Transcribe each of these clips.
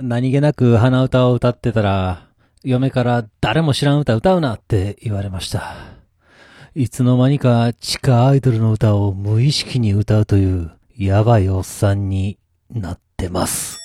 何気なく鼻歌を歌ってたら、嫁から誰も知らん歌歌うなって言われました。いつの間にか地下アイドルの歌を無意識に歌うというやばいおっさんになってます。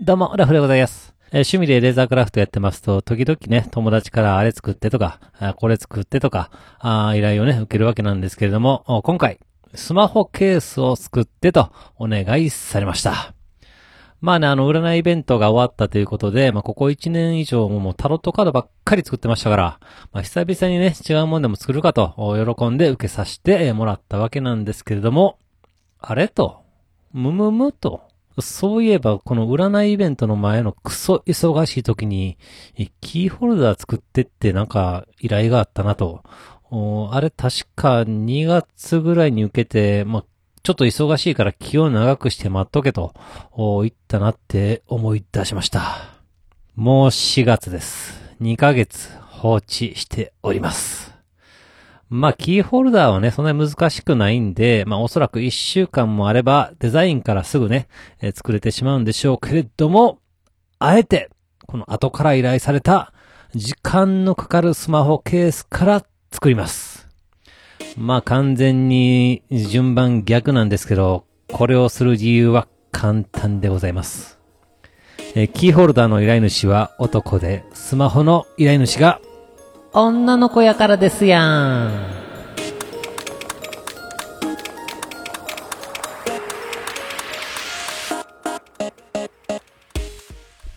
どうも、ラフでございます。え趣味でレーザークラフトやってますと、時々ね、友達からあれ作ってとか、これ作ってとか、あ依頼をね、受けるわけなんですけれども、今回、スマホケースを作ってとお願いされました。まあね、あの、占いイベントが終わったということで、まあ、ここ1年以上ももうタロットカードばっかり作ってましたから、まあ、久々にね、違うもんでも作るかと、喜んで受けさせてもらったわけなんですけれども、あれと、むむむと、そういえば、この占いイベントの前のクソ忙しい時に、キーホルダー作ってってなんか依頼があったなと。あれ確か2月ぐらいに受けて、まあ、ちょっと忙しいから気を長くして待っとけと、言ったなって思い出しました。もう4月です。2ヶ月放置しております。まあ、キーホルダーはね、そんなに難しくないんで、まあ、おそらく1週間もあれば、デザインからすぐね、えー作れてしまうんでしょうけれども、あえて、この後から依頼された、時間のかかるスマホケースから作ります。まあ完全に順番逆なんですけど、これをする理由は簡単でございます。えーキーホルダーの依頼主は男で、スマホの依頼主が女の子やからですやん。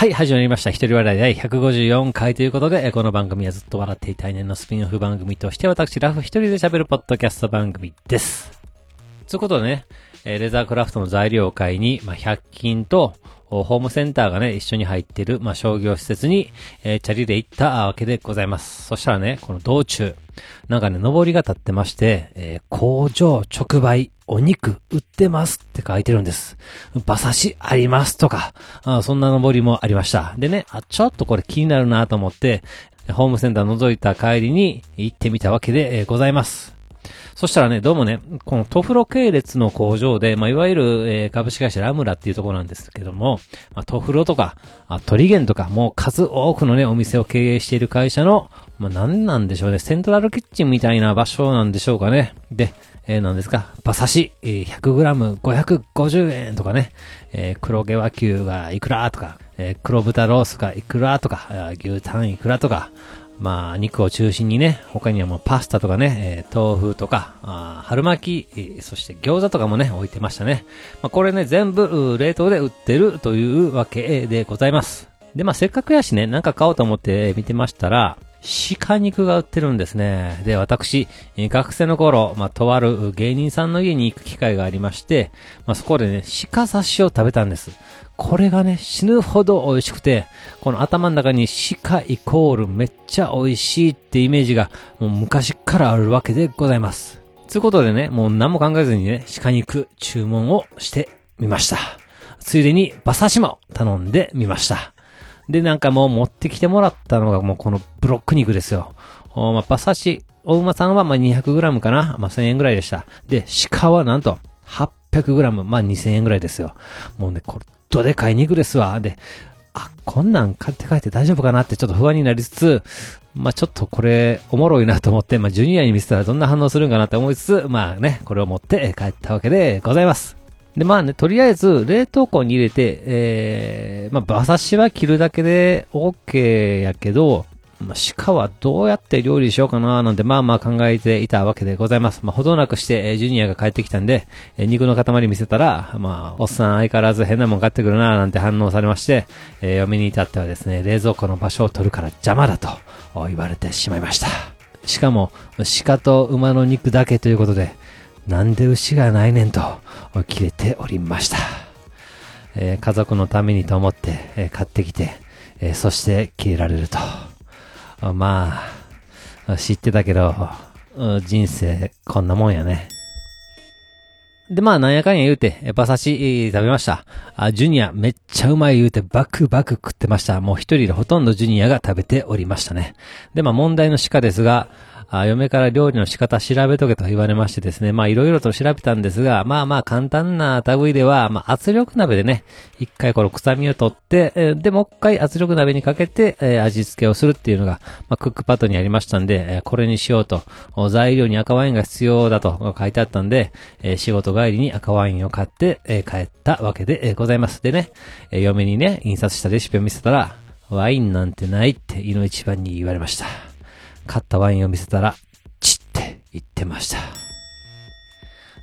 はい、始まりました。一人笑い第154回ということで、この番組はずっと笑っていたい年のスピンオフ番組として、私、ラフ一人で喋るポッドキャスト番組です。ということでね、レザークラフトの材料会に、まあ、100均と、ホームセンターがね、一緒に入ってる、まあ、商業施設に、えーチャリで行ったわけでございます。そしたらね、この道中、なんかね、上りが立ってまして、えー工場直売、お肉売ってますって書いてるんです。馬刺しありますとか、あそんな上りもありました。でね、あ、ちょっとこれ気になるなと思って、ホームセンター覗いた帰りに行ってみたわけで、ございます。そしたらね、どうもね、このトフロ系列の工場で、まあ、いわゆる、えー株式会社ラムラっていうところなんですけども、まあ、トフロとか、あトリゲンとか、もう数多くのね、お店を経営している会社の、まあ、何なんでしょうね、セントラルキッチンみたいな場所なんでしょうかね。で、えー、何ですか、馬刺し、えー 100g550 円とかね、えー黒毛和牛がいくらとか、えー黒豚ロースがいくらとか、牛タンいくらとか、まあ、肉を中心にね、他にはもうパスタとかね、えー豆腐とか、あ春巻き、えーそして餃子とかもね、置いてましたね。まあ、これね、全部、冷凍で売ってるというわけでございます。で、まあ、せっかくやしね、なんか買おうと思って見てましたら、鹿肉が売ってるんですね。で、私、学生の頃、まあ、とある芸人さんの家に行く機会がありまして、まあ、そこでね、鹿刺しを食べたんです。これがね、死ぬほど美味しくて、この頭の中に鹿イコールめっちゃ美味しいってイメージがもう昔からあるわけでございます。ということでね、もう何も考えずにね、鹿肉注文をしてみました。ついでに馬刺しも頼んでみました。で、なんかもう持ってきてもらったのがもうこのブロック肉ですよ。おまあ、馬刺し、お馬さんはま 200g かなまあ、1000円ぐらいでした。で、鹿はなんと 800g、まあ、2000円ぐらいですよ。もうね、これ、どでかい肉ですわ。で、あ、こんなん買って帰って大丈夫かなってちょっと不安になりつつ、まあちょっとこれおもろいなと思って、まあジュニアに見せたらどんな反応するんかなって思いつつ、まあね、これを持って帰ったわけでございます。で、まあね、とりあえず冷凍庫に入れて、えー、まあ馬刺しは切るだけで OK やけど、まあ、鹿はどうやって料理しようかななんてまあまあ考えていたわけでございます。まあほどなくして、えジュニアが帰ってきたんで、え肉の塊見せたら、まあ、おっさん相変わらず変なもん買ってくるななんて反応されまして、えー嫁に至ってはですね、冷蔵庫の場所を取るから邪魔だと言われてしまいました。しかも、鹿と馬の肉だけということで、なんで牛がないねんと、切れておりました。えー家族のためにと思って、えー買ってきて、えーそして切れられると。まあ、知ってたけど、人生こんなもんやね。で、まあ、なんやかんや言うて、馬刺し、食べました。あ、ジュニア、めっちゃうまい言うて、バクバク食ってました。もう一人でほとんどジュニアが食べておりましたね。で、まあ、問題の鹿ですが、あ嫁から料理の仕方調べとけと言われましてですね、まあいろいろと調べたんですが、まあまあ簡単な類では、まあ圧力鍋でね、一回この臭みを取って、えー、で、もう一回圧力鍋にかけて、えー、味付けをするっていうのが、まあクックパッドにありましたんで、えー、これにしようと、材料に赤ワインが必要だと書いてあったんで、えー、仕事帰りに赤ワインを買って、えー、帰ったわけで、ございます。でね、えー、嫁にね、印刷したレシピを見せたら、ワインなんてないって胃の一番に言われました。買ったワインを見せたら、チって言ってました。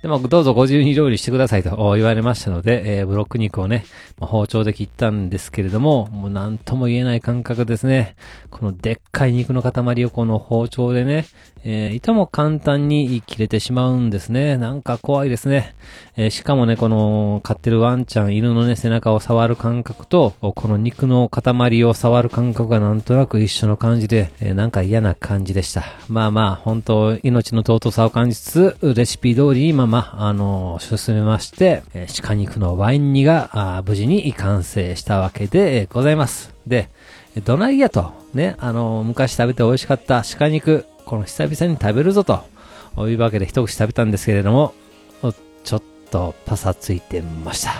でも、どうぞご自由に料理してくださいと言われましたので、えー、ブロック肉をねま、包丁で切ったんですけれども、もう何とも言えない感覚ですね。このでっかい肉の塊をこの包丁でね、えー、いとも簡単に切れてしまうんですね。なんか怖いですね。えー、しかもね、この飼ってるワンちゃん、犬のね、背中を触る感覚と、この肉の塊を触る感覚がなんとなく一緒の感じで、えー、なんか嫌な感じでした。まあまあ、本当命の尊さを感じつつ、レシピ通りにままあ、のー、進めまして、えー、鹿肉のワイン煮が、無事に完成したわけでございます。で、どないやと、ね、あの、昔食べて美味しかった鹿肉、この久々に食べるぞと、いうわけで一口食べたんですけれども、ちょっとパサついてました。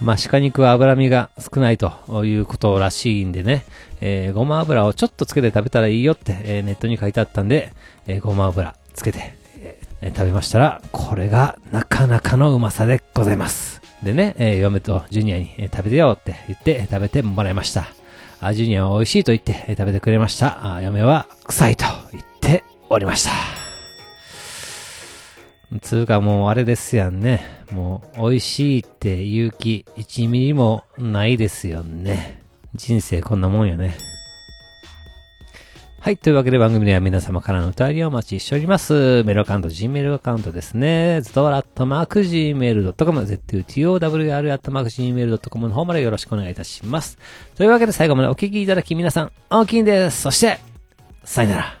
まあ、鹿肉は脂身が少ないということらしいんでね、えー、ごま油をちょっとつけて食べたらいいよって、えー、ネットに書いてあったんで、えー、ごま油つけて、え、食べましたら、これがなかなかのうまさでございます。でね、え、嫁とジュニアに、え、食べてよって言って食べてもらいました。あジュニアは美味しいと言って食べてくれました。あ嫁は臭いと言っておりました。つうかもうあれですやんね。もう美味しいって勇気1ミリもないですよね。人生こんなもんよね。はい。というわけで番組では皆様からの歌りをお待ちしております。メールアカウント、Gmail アカウントですね。ズトワラットマーク Gmail.com、zutowr アットマーク Gmail.com の方までよろしくお願いいたします。というわけで最後までお聞きいただき皆さん、大きいんです。そして、さよなら。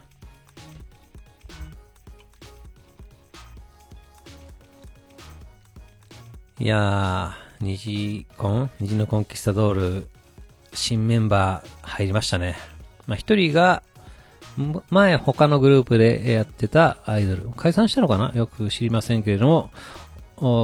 いやー、虹コン虹のコンキスタドール、新メンバー入りましたね。まあ、一人が、前他のグループでやってたアイドル、解散したのかな？よく知りませんけれども、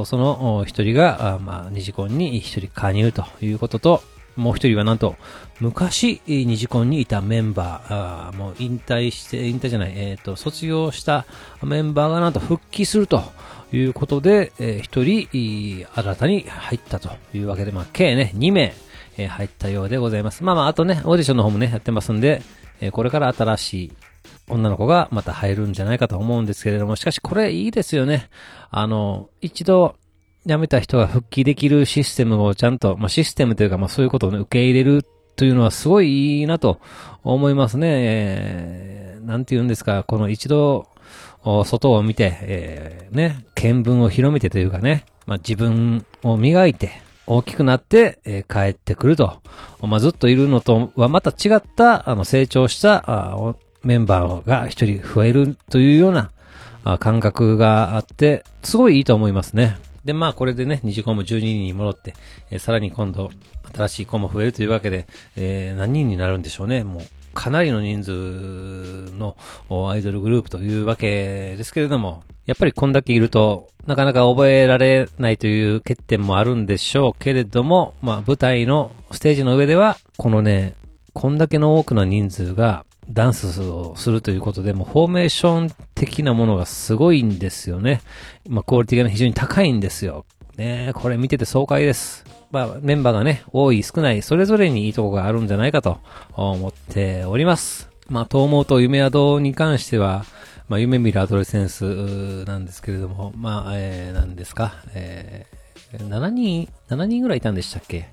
その一人が、まあ、ニジコンに一人加入ということと、もう一人はなんと、昔、ニジコンにいたメンバー、もう引退して、引退じゃない、えっ、ー、と、卒業したメンバーがなんと復帰するということで、えー、一人、新たに入ったというわけで、まあ、計ね、2名、えー、入ったようでございます。まあまあ、あとね、オーディションの方もね、やってますんで、えこれから新しい女の子がまた入るんじゃないかと思うんですけれども、しかしこれいいですよね。あの、一度辞めた人が復帰できるシステムをちゃんと、まあ、システムというか、まあ、そういうことを、ね、受け入れるというのはすごいいいなと思いますね。えー、なんて言うんですか、この一度、外を見て、えー、ね、見聞を広めてというかね、まあ、自分を磨いて、大きくなって、えー、帰ってくると。まあ、ずっといるのとはまた違った、あの、成長したあメンバーが一人増えるというようなあ感覚があって、すごいいいと思いますね。で、まあこれでね、二次コも12人に戻って、えー、さらに今度、新しい子も増えるというわけで、えー、何人になるんでしょうね。もう、かなりの人数のアイドルグループというわけですけれども、やっぱりこんだけいると、なかなか覚えられないという欠点もあるんでしょうけれども、まあ舞台のステージの上では、このね、こんだけの多くの人数がダンスをするということで、もうフォーメーション的なものがすごいんですよね。まあクオリティが非常に高いんですよ。ねこれ見てて爽快です。まあメンバーがね、多い少ない、それぞれにいいとこがあるんじゃないかと思っております。まあ、東毛と夢宿に関しては、まあ、夢見るアドレセンスなんですけれども、まあ、えー、なんですか、えー、7人、7人ぐらいいたんでしたっけ？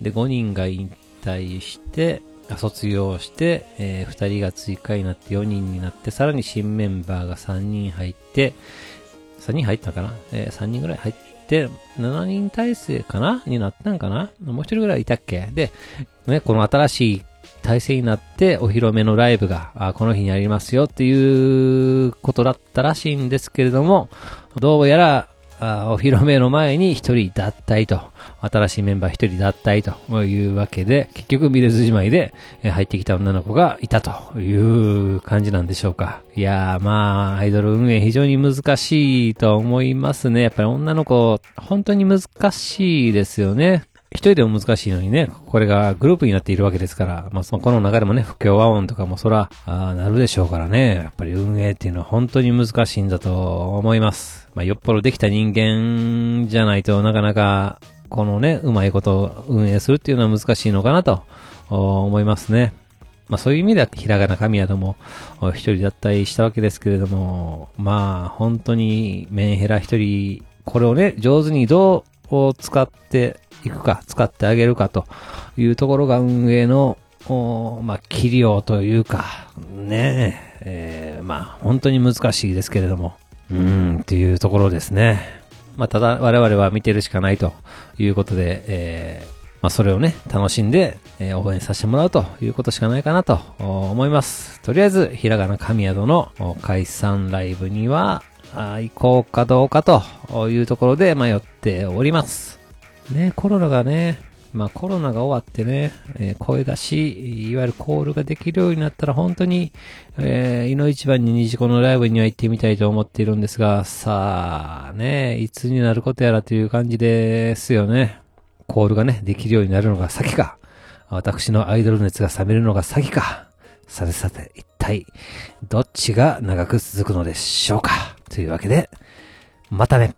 で、5人が引退して、卒業して、えー、2人が追加になって4人になって、さらに新メンバーが3人入って、3人入ったかな？えー、3人ぐらい入って、7人体制かな？になったんかな？もう一人ぐらいいたっけ？で、ね、この新しい体制になってお披露目のライブが、この日にありますよっていうことだったらしいんですけれども、どうやら、お披露目の前に一人脱退と、新しいメンバー一人脱退というわけで、結局見れずじまいで入ってきた女の子がいたという感じなんでしょうか。いやーまあ、アイドル運営非常に難しいと思いますね。やっぱり女の子、本当に難しいですよね。一人でも難しいのにね、これがグループになっているわけですから、まあそのこの中でもね、不協和音とかもそら、あなるでしょうからね、やっぱり運営っていうのは本当に難しいんだと思います。まあよっぽどできた人間じゃないとなかなか、このね、うまいことを運営するっていうのは難しいのかなと思いますね。まあそういう意味では、ひらがな神宿も一人脱退したわけですけれども、まあ本当にメンヘラ一人、これをね、上手にどう使っていくか、使ってあげるかというところが運営の、まあ、切りようというか、ねえ、えー、まあ、本当に難しいですけれども、うん、っていうところですね。まあ、ただ我々は見てるしかないということで、えー、まあ、それをね、楽しんで、えー、応援させてもらうということしかないかなと思います。とりあえず、ひらがな神宿の解散ライブには、行こうかどうかというところで迷っております。ね、コロナがね、まあコロナが終わってね、えー、声出し、いわゆるコールができるようになったら本当に、えー、いの一番に虹子のライブには行ってみたいと思っているんですが、さあね、いつになることやらという感じですよね。コールがね、できるようになるのが先か、私のアイドル熱が冷めるのが先か、さてさて、一体、どっちが長く続くのでしょうか。というわけで、またね。